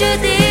那么